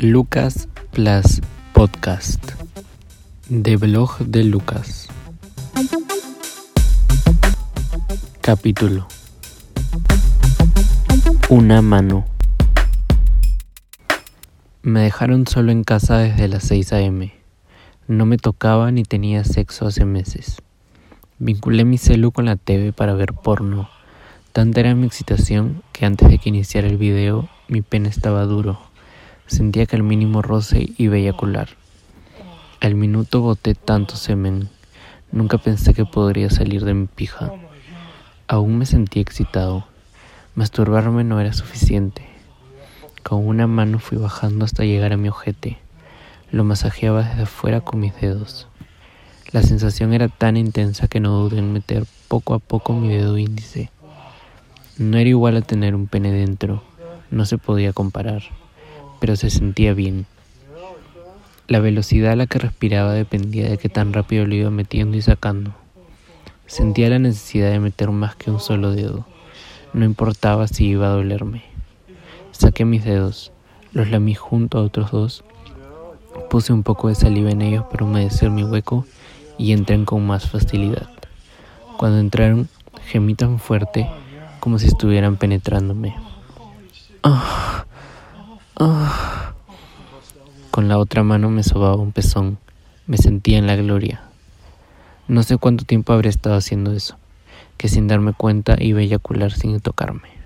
Lucas Plus Podcast de blog de Lucas. Capítulo Una mano. Me dejaron solo en casa desde las 6 a.m. No me tocaba ni tenía sexo hace meses. Vinculé mi celu con la TV para ver porno. Tanta era mi excitación que antes de que iniciara el video mi pene estaba duro. Sentía que al mínimo roce iba a eyacular. Al minuto boté tanto semen. Nunca pensé que podría salir de mi pija. Aún me sentía excitado. Masturbarme no era suficiente. Con una mano fui bajando hasta llegar a mi ojete. Lo masajeaba desde afuera con mis dedos. La sensación era tan intensa que no dudé en meter poco a poco mi dedo índice. No era igual a tener un pene dentro, no se podía comparar, pero se sentía bien. La velocidad a la que respiraba dependía de qué tan rápido lo iba metiendo y sacando. Sentía la necesidad de meter más que un solo dedo. No importaba si iba a dolerme. Saqué mis dedos, los lamí junto a otros dos, puse un poco de saliva en ellos para humedecer mi hueco y entré con más facilidad. Cuando entraron, gemí tan fuerte como si estuvieran penetrándome. Ah, Con la otra mano me sobaba un pezón. Me sentía en la gloria. No sé cuánto tiempo habría estado haciendo eso, que sin darme cuenta iba a eyacular sin tocarme.